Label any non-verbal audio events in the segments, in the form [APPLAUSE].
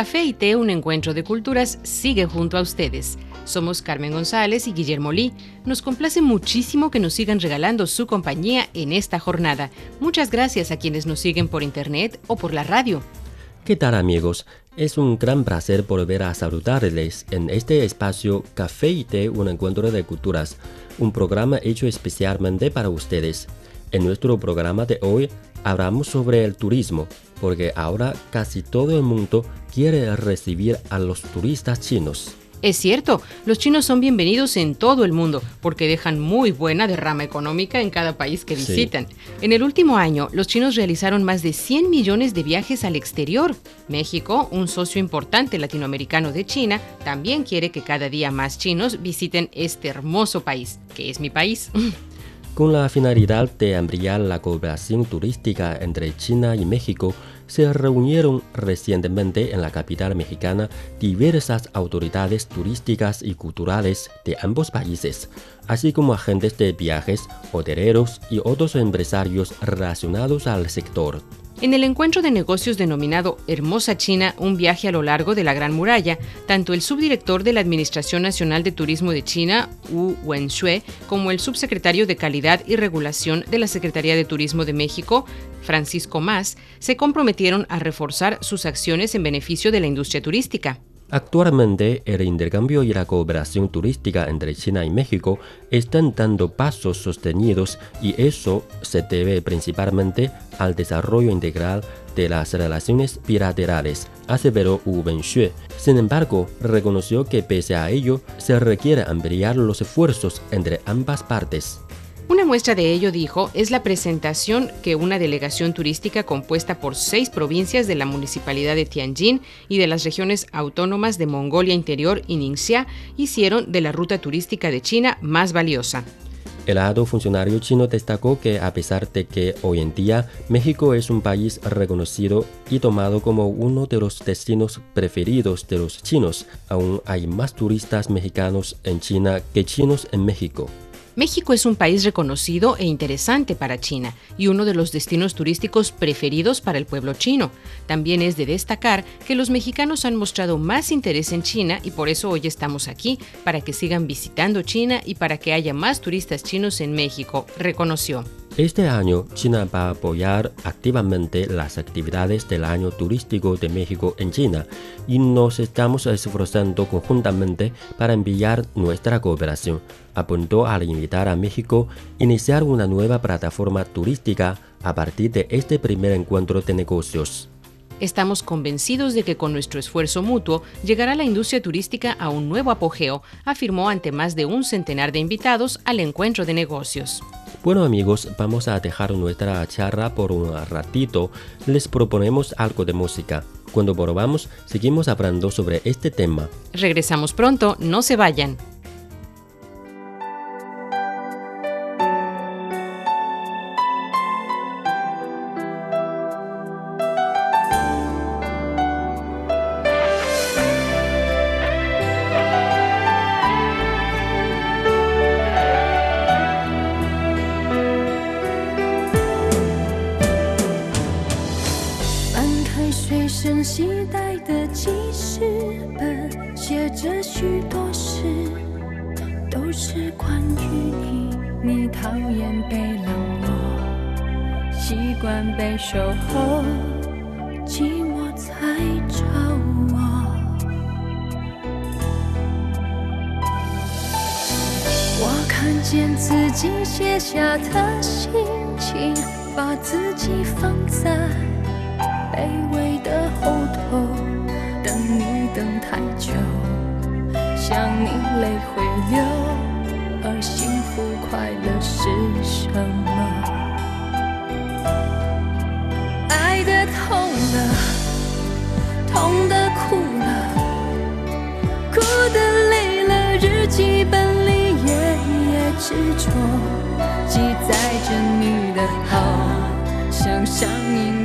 Café y Té, un encuentro de culturas, sigue junto a ustedes. Somos Carmen González y Guillermo Lee. Nos complace muchísimo que nos sigan regalando su compañía en esta jornada. Muchas gracias a quienes nos siguen por internet o por la radio. ¿Qué tal amigos? Es un gran placer volver a saludarles en este espacio Café y Té, un encuentro de culturas, un programa hecho especialmente para ustedes. En nuestro programa de hoy hablamos sobre el turismo, porque ahora casi todo el mundo quiere recibir a los turistas chinos. Es cierto, los chinos son bienvenidos en todo el mundo porque dejan muy buena derrama económica en cada país que visitan. En el último año, los chinos realizaron más de 100 millones de viajes al exterior. México, un socio importante latinoamericano de China, también quiere que cada día más chinos visiten este hermoso país, que es mi país. [LAUGHS] Con la finalidad de ampliar la cooperación turística entre China y México, se reunieron recientemente en la capital mexicana diversas autoridades turísticas y culturales de ambos países, así como agentes de viajes, hoteleros y otros empresarios relacionados al sector. En el encuentro de negocios denominado Hermosa China, un viaje a lo largo de la Gran Muralla, tanto el subdirector de la Administración Nacional de Turismo de China, Wu Wenxue, como el subsecretario de Calidad y Regulación de la Secretaría de Turismo de México, Francisco Mas, se comprometieron a reforzar sus acciones en beneficio de la industria turística. Actualmente, el intercambio y la cooperación turística entre China y México están dando pasos sostenidos y eso se debe principalmente al desarrollo integral de las relaciones bilaterales, aseveró Wu Wenxue. Sin embargo, reconoció que pese a ello, se requiere ampliar los esfuerzos entre ambas partes. Una muestra de ello, dijo, es la presentación que una delegación turística compuesta por seis provincias de la municipalidad de Tianjin y de las regiones autónomas de Mongolia Interior y Ningxia hicieron de la ruta turística de China más valiosa. El alto funcionario chino destacó que a pesar de que hoy en día México es un país reconocido y tomado como uno de los destinos preferidos de los chinos, aún hay más turistas mexicanos en China que chinos en México. México es un país reconocido e interesante para China y uno de los destinos turísticos preferidos para el pueblo chino. También es de destacar que los mexicanos han mostrado más interés en China y por eso hoy estamos aquí, para que sigan visitando China y para que haya más turistas chinos en México, reconoció. Este año, China va a apoyar activamente las actividades del año turístico de México en China y nos estamos esforzando conjuntamente para enviar nuestra cooperación. Apuntó al invitar a México a iniciar una nueva plataforma turística a partir de este primer encuentro de negocios. Estamos convencidos de que con nuestro esfuerzo mutuo llegará la industria turística a un nuevo apogeo, afirmó ante más de un centenar de invitados al encuentro de negocios. Bueno amigos, vamos a dejar nuestra charla por un ratito. Les proponemos algo de música. Cuando volvamos, seguimos hablando sobre este tema. Regresamos pronto, no se vayan. 在随身携带的记事本，写着许多事，都是关于你。你讨厌被冷落，习惯被守候，寂寞才找我。我看见自己写下的心情，把自己放在。卑微的后头等你等太久想你泪会流而幸福快乐是什么？爱的痛了痛的哭了哭的累了日记本里页页执着记载着你的好像上瘾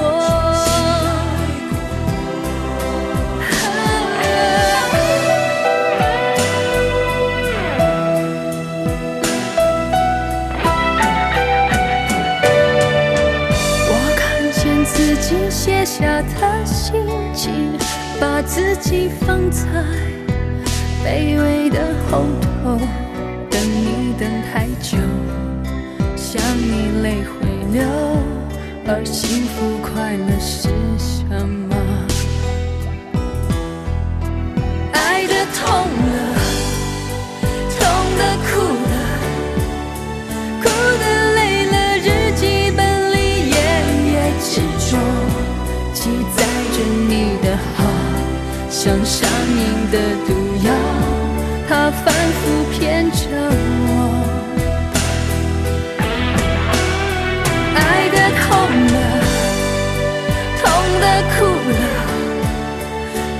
把自己放在卑微的后头。等你等太久，想你泪会流，而幸福快乐是什么？爱的痛了，像上瘾的毒药它反复骗着我爱的痛了痛的哭了。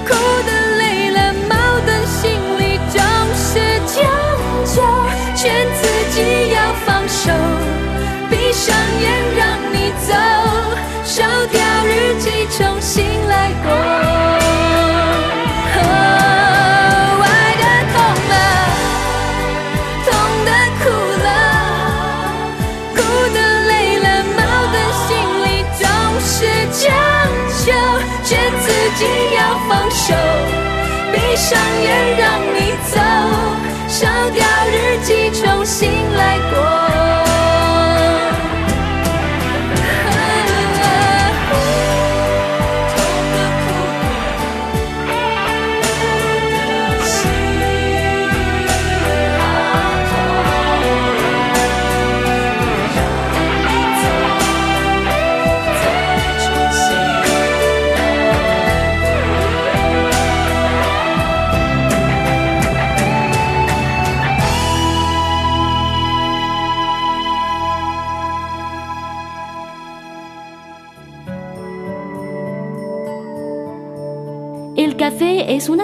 哭的累了矛盾心里总是强。求劝自己要放手闭上眼让你走。烧掉日记重新来过。紧要放手闭上眼让你走烧掉日记重新来过。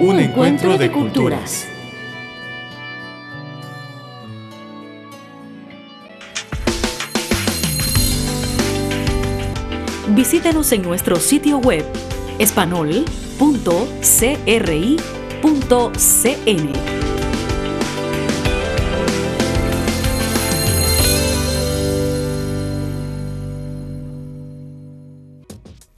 un encuentro de culturas. Visítenos en nuestro sitio web espanol.cri.cn.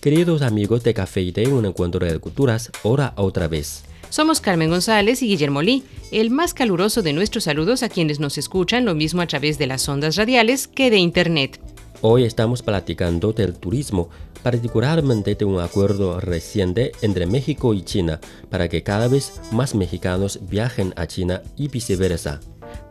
Queridos amigos de Café y Té, un encuentro de culturas, ahora otra vez. Somos Carmen González y Guillermo Lee, el más caluroso de nuestros saludos a quienes nos escuchan lo mismo a través de las ondas radiales que de Internet. Hoy estamos platicando del turismo, particularmente de un acuerdo reciente entre México y China para que cada vez más mexicanos viajen a China y viceversa.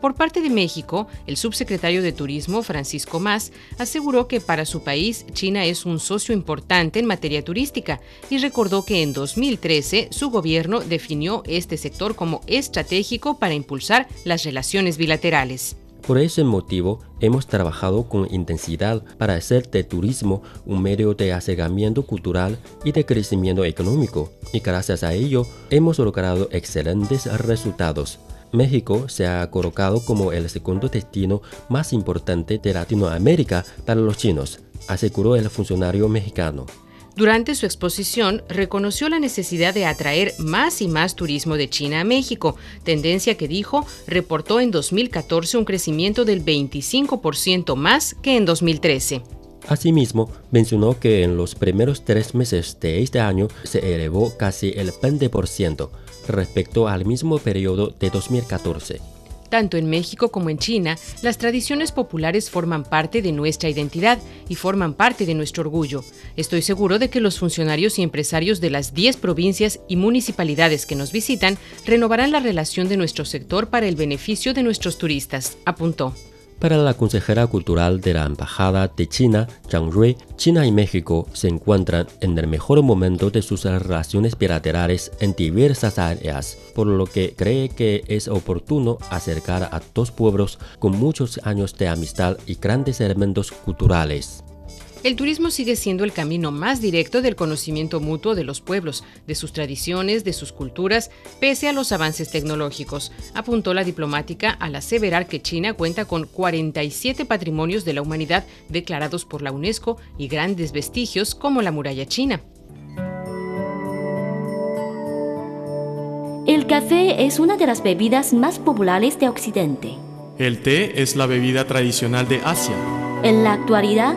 Por parte de México, el subsecretario de Turismo, Francisco Más, aseguró que para su país China es un socio importante en materia turística y recordó que en 2013 su gobierno definió este sector como estratégico para impulsar las relaciones bilaterales. Por ese motivo, hemos trabajado con intensidad para hacer del turismo un medio de acercamiento cultural y de crecimiento económico, y gracias a ello hemos logrado excelentes resultados. México se ha colocado como el segundo destino más importante de Latinoamérica para los chinos, aseguró el funcionario mexicano. Durante su exposición, reconoció la necesidad de atraer más y más turismo de China a México, tendencia que dijo reportó en 2014 un crecimiento del 25% más que en 2013. Asimismo, mencionó que en los primeros tres meses de este año se elevó casi el 20% respecto al mismo periodo de 2014. Tanto en México como en China, las tradiciones populares forman parte de nuestra identidad y forman parte de nuestro orgullo. Estoy seguro de que los funcionarios y empresarios de las 10 provincias y municipalidades que nos visitan renovarán la relación de nuestro sector para el beneficio de nuestros turistas, apuntó. Para la consejera cultural de la Embajada de China, Zhang Rui, China y México se encuentran en el mejor momento de sus relaciones bilaterales en diversas áreas, por lo que cree que es oportuno acercar a dos pueblos con muchos años de amistad y grandes elementos culturales. El turismo sigue siendo el camino más directo del conocimiento mutuo de los pueblos, de sus tradiciones, de sus culturas, pese a los avances tecnológicos, apuntó la diplomática al aseverar que China cuenta con 47 patrimonios de la humanidad declarados por la UNESCO y grandes vestigios como la muralla china. El café es una de las bebidas más populares de Occidente. El té es la bebida tradicional de Asia. En la actualidad,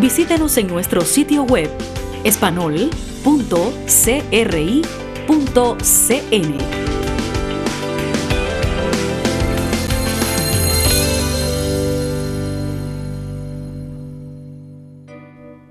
Visítenos en nuestro sitio web espanol.cri.cn.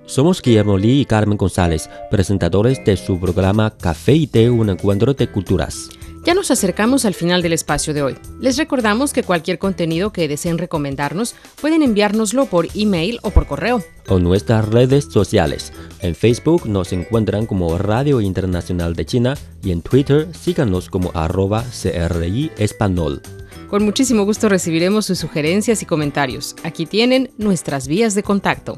Somos Guillermo Lee y Carmen González, presentadores de su programa Café y Té, un encuentro de culturas. Ya nos acercamos al final del espacio de hoy. Les recordamos que cualquier contenido que deseen recomendarnos pueden enviárnoslo por email o por correo. O nuestras redes sociales. En Facebook nos encuentran como Radio Internacional de China y en Twitter síganos como arroba CRI Espanol. Con muchísimo gusto recibiremos sus sugerencias y comentarios. Aquí tienen nuestras vías de contacto.